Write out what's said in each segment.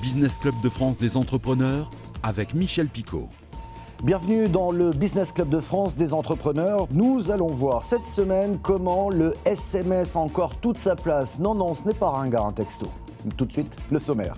Business Club de France des entrepreneurs avec Michel Picot. Bienvenue dans le Business Club de France des entrepreneurs. Nous allons voir cette semaine comment le SMS a encore toute sa place. Non, non, ce n'est pas ringard un texto. Tout de suite, le sommaire.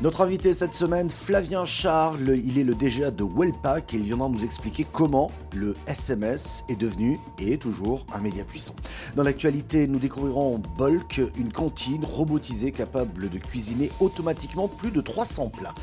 Notre invité cette semaine, Flavien Charles, il est le DGA de Wellpack et il viendra nous expliquer comment le SMS est devenu et est toujours un média puissant. Dans l'actualité, nous découvrirons Bulk, une cantine robotisée capable de cuisiner automatiquement plus de 300 plats.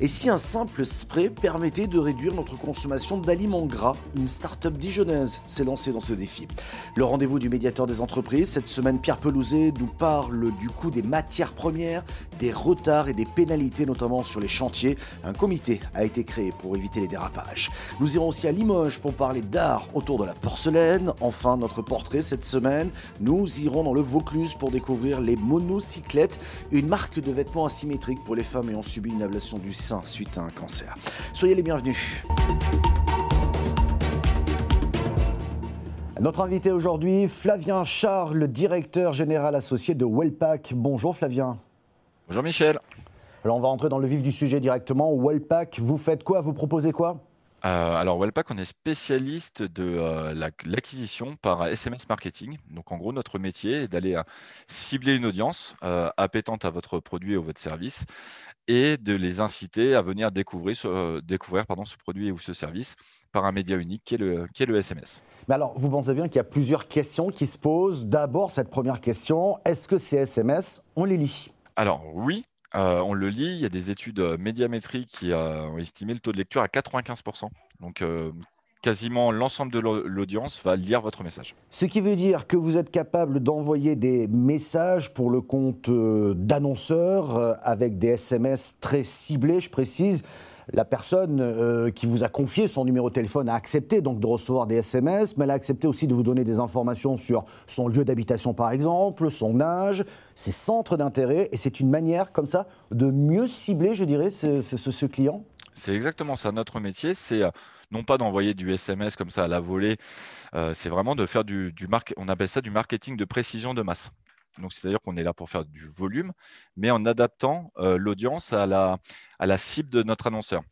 Et si un simple spray permettait de réduire notre consommation d'aliments gras? Une start-up dijonnaise s'est lancée dans ce défi. Le rendez-vous du médiateur des entreprises, cette semaine, Pierre Pelouzet nous parle du coût des matières premières, des retards et des pénalités, notamment sur les chantiers. Un comité a été créé pour éviter les dérapages. Nous irons aussi à Limoges pour parler d'art autour de la porcelaine. Enfin, notre portrait cette semaine, nous irons dans le Vaucluse pour découvrir les monocyclettes, une marque de vêtements asymétriques pour les femmes ayant subi une ablation du sein suite à un cancer. Soyez les bienvenus. Notre invité aujourd'hui, Flavien Charles, directeur général associé de Wellpack. Bonjour Flavien. Bonjour Michel. Alors on va rentrer dans le vif du sujet directement. Wellpack, vous faites quoi? Vous proposez quoi? Euh, alors, Wellpack, on est spécialiste de euh, l'acquisition par SMS marketing. Donc, en gros, notre métier est d'aller euh, cibler une audience appétente à votre produit ou votre service et de les inciter à venir découvrir, ce, découvrir pardon, ce produit ou ce service par un média unique qui est le, qui est le SMS. Mais alors, vous pensez bien qu'il y a plusieurs questions qui se posent. D'abord, cette première question, est-ce que ces SMS, on les lit Alors, oui, on le lit, il y a des études médiamétriques qui ont estimé le taux de lecture à 95%. Donc, quasiment l'ensemble de l'audience va lire votre message. Ce qui veut dire que vous êtes capable d'envoyer des messages pour le compte d'annonceurs avec des SMS très ciblés, je précise, la personne euh, qui vous a confié son numéro de téléphone a accepté donc de recevoir des SMS, mais elle a accepté aussi de vous donner des informations sur son lieu d'habitation par exemple, son âge, ses centres d'intérêt, et c'est une manière comme ça de mieux cibler, je dirais, ce, client. C'est exactement ça. Notre métier, c'est euh, non pas d'envoyer du SMS comme ça à la volée, euh, c'est vraiment de faire du, du on appelle ça du marketing de précision de masse. Donc, c'est-à-dire qu'on est là pour faire du volume, mais en adaptant euh, l'audience à la, cible de notre annonceur.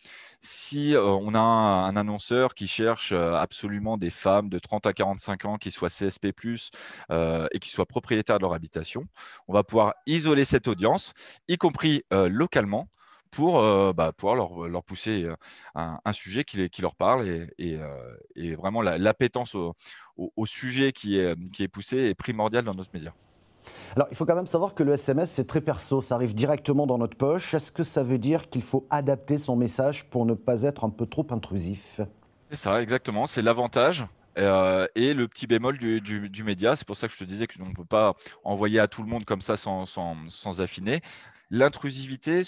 Si euh, on a un, annonceur qui cherche euh, absolument des femmes de 30 à 45 ans qui soient CSP+, et qui soient propriétaires de leur habitation, on va pouvoir isoler cette audience, y compris localement, pour bah, pouvoir leur, pousser un, sujet qui, leur parle et, vraiment l'appétence au, au, sujet qui est, qui est poussé est primordiale dans notre média. Alors, il faut quand même savoir que le SMS, c'est très perso, ça arrive directement dans notre poche. Est-ce que ça veut dire qu'il faut adapter son message pour ne pas être un peu trop intrusif? C'est ça, exactement. C'est l'avantage. Euh, et le petit bémol du, média, c'est pour ça que je te disais qu'on ne peut pas envoyer à tout le monde comme ça sans, sans affiner. L'intrusivité,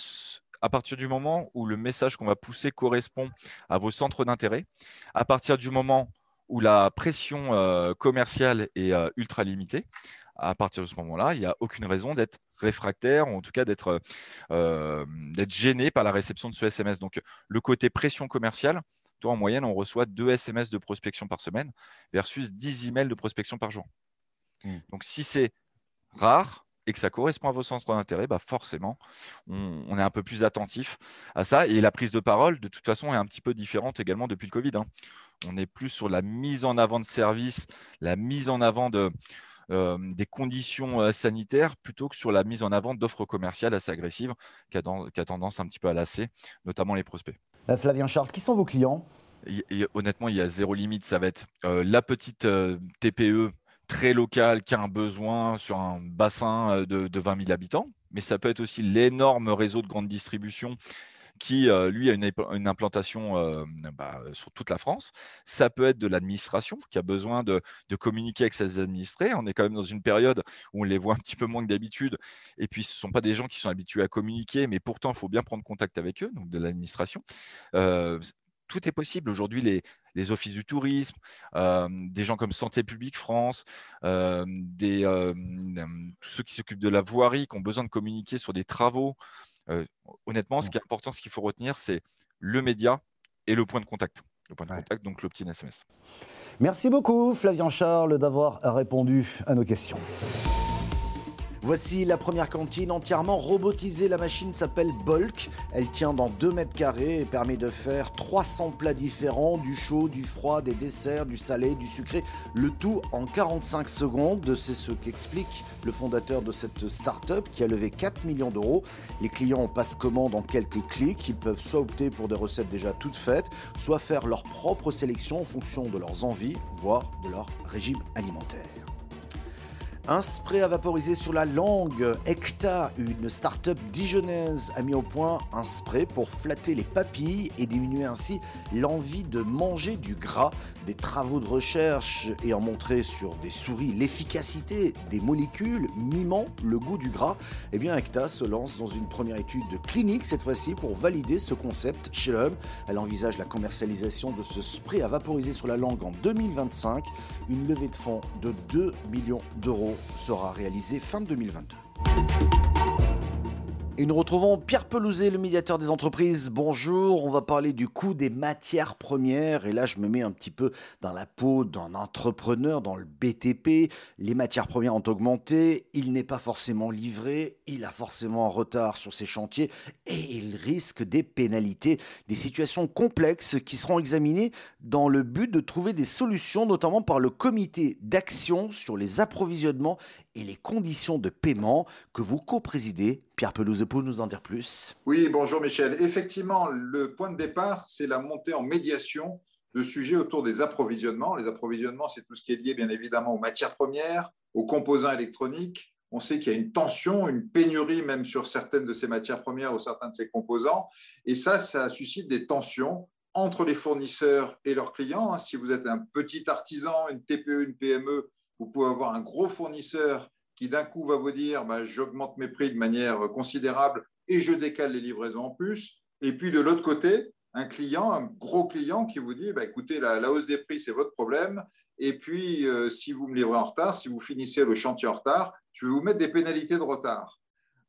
à partir du moment où le message qu'on va pousser correspond à vos centres d'intérêt, à partir du moment où la pression euh, commerciale est euh, ultra limitée, à partir de ce moment-là, il n'y a aucune raison d'être réfractaire ou en tout cas d'être euh, gêné par la réception de ce SMS. Donc, le côté pression commerciale, toi, en moyenne, on reçoit deux SMS de prospection par semaine versus 10 emails de prospection par jour. Mmh. Donc, si c'est rare, et que ça correspond à vos centres d'intérêt, bah forcément, on, est un peu plus attentif à ça. Et la prise de parole, de toute façon, est un petit peu différente également depuis le Covid. Hein. On est plus sur la mise en avant de services, la mise en avant de, euh, des conditions sanitaires plutôt que sur la mise en avant d'offres commerciales assez agressives qui a, tendance un petit peu à lasser, notamment les prospects. Euh, Flavien Charles, qui sont vos clients? Honnêtement, il y a zéro limite. Ça va être la petite TPE très locale qui a un besoin sur un bassin de, de 20 000 habitants, mais ça peut être aussi l'énorme réseau de grande distribution qui, euh, lui, a une, implantation euh, bah, sur toute la France. Ça peut être de l'administration qui a besoin de, communiquer avec ses administrés. On est quand même dans une période où on les voit un petit peu moins que d'habitude. Et puis, ce ne sont pas des gens qui sont habitués à communiquer, mais pourtant, il faut bien prendre contact avec eux, donc de l'administration. Euh, tout est possible. Aujourd'hui, les, offices du tourisme, des gens comme Santé publique France, des, tous ceux qui s'occupent de la voirie, qui ont besoin de communiquer sur des travaux, euh, honnêtement, ce qui est important, ce qu'il faut retenir, c'est le média et le point de contact. Le point de contact, donc l'opt-in SMS. Merci beaucoup, Flavien Charles, d'avoir répondu à nos questions. Voici la première cantine entièrement robotisée. La machine s'appelle Bulk. Elle tient dans 2 mètres carrés et permet de faire 300 plats différents, du chaud, du froid, des desserts, du salé, du sucré, le tout en 45 secondes. C'est ce qu'explique le fondateur de cette start-up qui a levé 4 millions d'euros. Les clients passent commande en quelques clics. Ils peuvent soit opter pour des recettes déjà toutes faites, soit faire leur propre sélection en fonction de leurs envies, voire de leur régime alimentaire. Un spray à vaporiser sur la langue. Ecta, une start-up dijonnaise, a mis au point un spray pour flatter les papilles et diminuer ainsi l'envie de manger du gras. Des travaux de recherche ayant montré sur des souris l'efficacité des molécules mimant le goût du gras, eh bien Ecta se lance dans une première étude clinique cette fois-ci pour valider ce concept chez l'homme. Elle envisage la commercialisation de ce spray à vaporiser sur la langue en 2025. Une levée de fonds de 2 millions d'euros sera réalisé fin 2022. Et nous retrouvons Pierre Pelouzet, le médiateur des entreprises. Bonjour, on va parler du coût des matières premières. Et là, je me mets un petit peu dans la peau d'un entrepreneur, dans le BTP. Les matières premières ont augmenté, il n'est pas forcément livré, il a forcément un retard sur ses chantiers et il risque des pénalités, des situations complexes qui seront examinées dans le but de trouver des solutions, notamment par le comité d'action sur les approvisionnements et les conditions de paiement que vous co-présidez. Pierre Pelouse peut nous en dire plus? Oui, bonjour Michel. Effectivement, le point de départ, c'est la montée en médiation de sujets autour des approvisionnements. Les approvisionnements, c'est tout ce qui est lié bien évidemment aux matières premières, aux composants électroniques. On sait qu'il y a une tension, une pénurie même sur certaines de ces matières premières ou certains de ces composants. Et ça, ça suscite des tensions entre les fournisseurs et leurs clients. Si vous êtes un petit artisan, une TPE, une PME, vous pouvez avoir un gros fournisseur qui d'un coup va vous dire bah, j'augmente mes prix de manière considérable et je décale les livraisons en plus. Et puis de l'autre côté, un client, un gros client qui vous dit bah, écoutez, la, hausse des prix, c'est votre problème. Et puis, euh, si vous me livrez en retard, si vous finissez le chantier en retard, je vais vous mettre des pénalités de retard.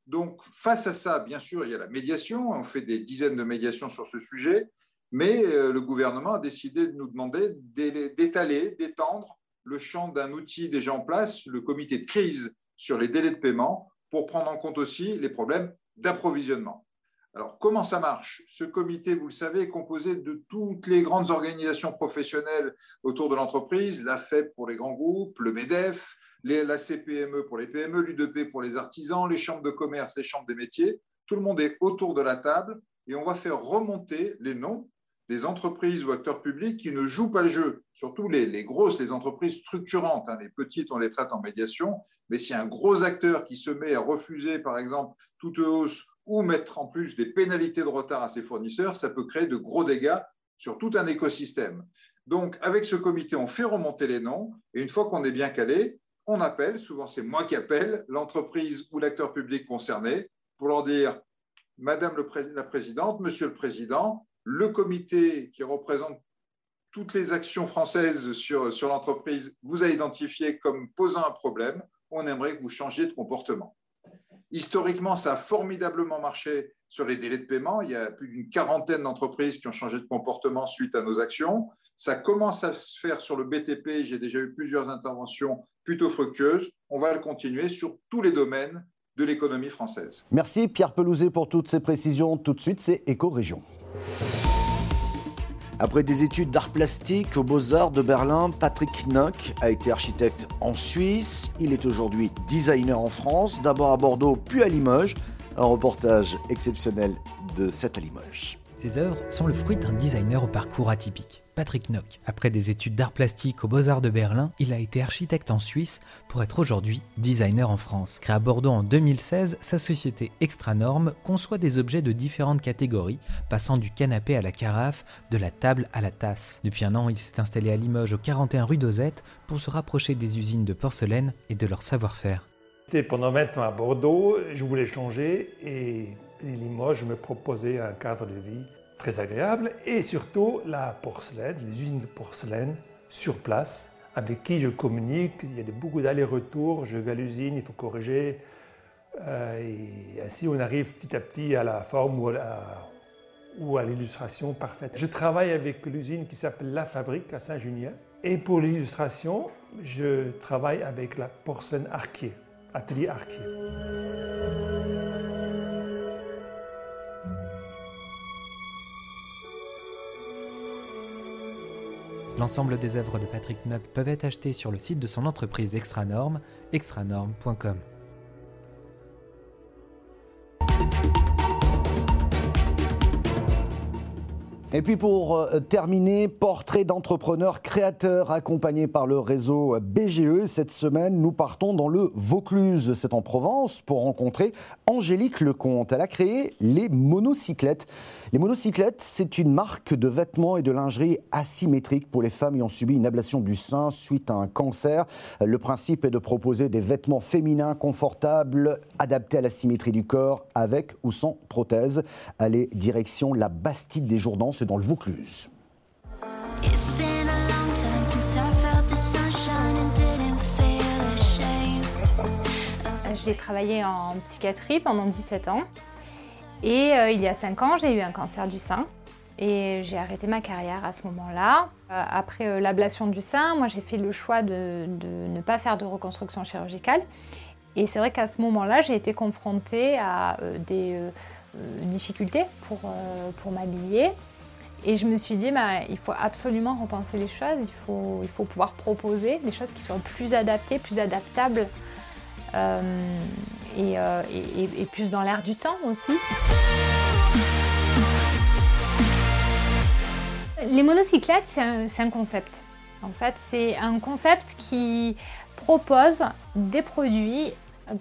Donc, face à ça, bien sûr, il y a la médiation. On fait des dizaines de médiations sur ce sujet. Mais euh, le gouvernement a décidé de nous demander d'étaler, d'étendre le champ d'un outil déjà en place, le comité de crise sur les délais de paiement, pour prendre en compte aussi les problèmes d'approvisionnement. Alors, comment ça marche? Ce comité, vous le savez, est composé de toutes les grandes organisations professionnelles autour de l'entreprise, la FEP pour les grands groupes, le MEDEF, la CPME pour les PME, l'UDP pour les artisans, les chambres de commerce, les chambres des métiers. Tout le monde est autour de la table et on va faire remonter les noms des entreprises ou acteurs publics qui ne jouent pas le jeu, surtout les, grosses, les entreprises structurantes. Hein. les petites, on les traite en médiation, mais si un gros acteur qui se met à refuser, par exemple, toute hausse ou mettre en plus des pénalités de retard à ses fournisseurs, ça peut créer de gros dégâts sur tout un écosystème. Donc, avec ce comité, on fait remonter les noms, et une fois qu'on est bien calé, on appelle, souvent c'est moi qui appelle, l'entreprise ou l'acteur public concerné pour leur dire Madame la Présidente, Monsieur le Président, le comité qui représente toutes les actions françaises sur, sur l'entreprise vous a identifié comme posant un problème, on aimerait que vous changiez de comportement. Historiquement, ça a formidablement marché sur les délais de paiement. Il y a plus d'une quarantaine d'entreprises qui ont changé de comportement suite à nos actions. Ça commence à se faire sur le BTP. J'ai déjà eu plusieurs interventions plutôt fructueuses. On va le continuer sur tous les domaines de l'économie française. Merci Pierre Pelouzet pour toutes ces précisions. Tout de suite, c'est Éco-Région. Après des études d'art plastique aux Beaux-Arts de Berlin, Patrick Nock a été architecte en Suisse. Il est aujourd'hui designer en France, d'abord à Bordeaux puis à Limoges. Un reportage exceptionnel de cette à Limoges. Ces œuvres sont le fruit d'un designer au parcours atypique. Patrick Nock. Après des études d'art plastique aux Beaux-Arts de Berlin, il a été architecte en Suisse pour être aujourd'hui designer en France. Créé à Bordeaux en 2016, sa société Extra Norme conçoit des objets de différentes catégories, passant du canapé à la carafe, de la table à la tasse. Depuis un an, il s'est installé à Limoges au 41 rue d'Ozette pour se rapprocher des usines de porcelaine et de leur savoir-faire. Pendant 20 ans à Bordeaux, je voulais changer et Limoges me proposait un cadre de vie très agréable, et surtout la porcelaine, les usines de porcelaine sur place, avec qui je communique. Il y a beaucoup d'allers-retours, je vais à l'usine, il faut corriger. Euh, et ainsi, on arrive petit à petit à la forme ou à, l'illustration parfaite. Je travaille avec l'usine qui s'appelle La Fabrique à Saint-Junien. Et pour l'illustration, je travaille avec la porcelaine Arquier. Atelier Arquier. L'ensemble des œuvres de Patrick Nock peuvent être achetées sur le site de son entreprise Extranorm, extranorm.com. Et puis pour euh, terminer, portrait d'entrepreneur créateur accompagné par le réseau BGE. Cette semaine, nous partons dans le Vaucluse, c'est en Provence, pour rencontrer Angélique Lecomte. Elle a créé les monocyclettes. Les monocyclettes, c'est une marque de vêtements et de lingerie asymétrique pour les femmes ayant subi une ablation du sein suite à un cancer. Le principe est de proposer des vêtements féminins confortables, adaptés à la symétrie du corps, avec ou sans prothèse. Allez, direction la Bastide des Jourdans c'est dans le Vaucluse. J'ai travaillé en psychiatrie pendant 17 ans. Et euh, il y a 5 ans, j'ai eu un cancer du sein. Et j'ai arrêté ma carrière à ce moment-là. Euh, après euh, l'ablation du sein, moi j'ai fait le choix de, ne pas faire de reconstruction chirurgicale. Et c'est vrai qu'à ce moment-là, j'ai été confrontée à des difficultés pour, pour m'habiller. Et je me suis dit, bah, il faut absolument repenser les choses, il faut, pouvoir proposer des choses qui soient plus adaptées, plus adaptables euh, euh, et, plus dans l'air du temps aussi. Les monocyclettes, c'est un, concept. En fait, c'est un concept qui propose des produits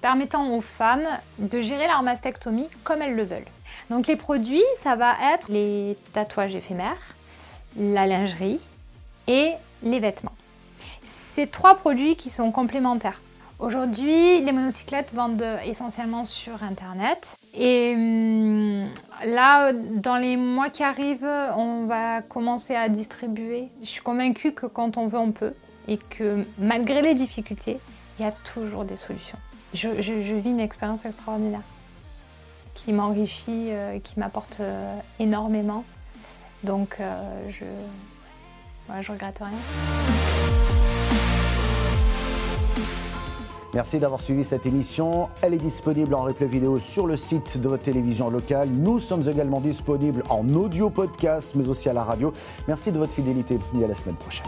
permettant aux femmes de gérer leur mastectomie comme elles le veulent. Donc les produits, ça va être les tatouages éphémères, la lingerie et les vêtements. C'est trois produits qui sont complémentaires. Aujourd'hui, les monocyclettes vendent essentiellement sur Internet. Et hum, là, dans les mois qui arrivent, on va commencer à distribuer. Je suis convaincue que quand on veut, on peut. Et que malgré les difficultés, il y a toujours des solutions. Je vis une expérience extraordinaire qui m'enrichit, euh, qui m'apporte euh, énormément. Donc euh, je ne je regrette rien. Merci d'avoir suivi cette émission. Elle est disponible en replay vidéo sur le site de votre télévision locale. Nous sommes également disponibles en audio podcast, mais aussi à la radio. Merci de votre fidélité et à la semaine prochaine.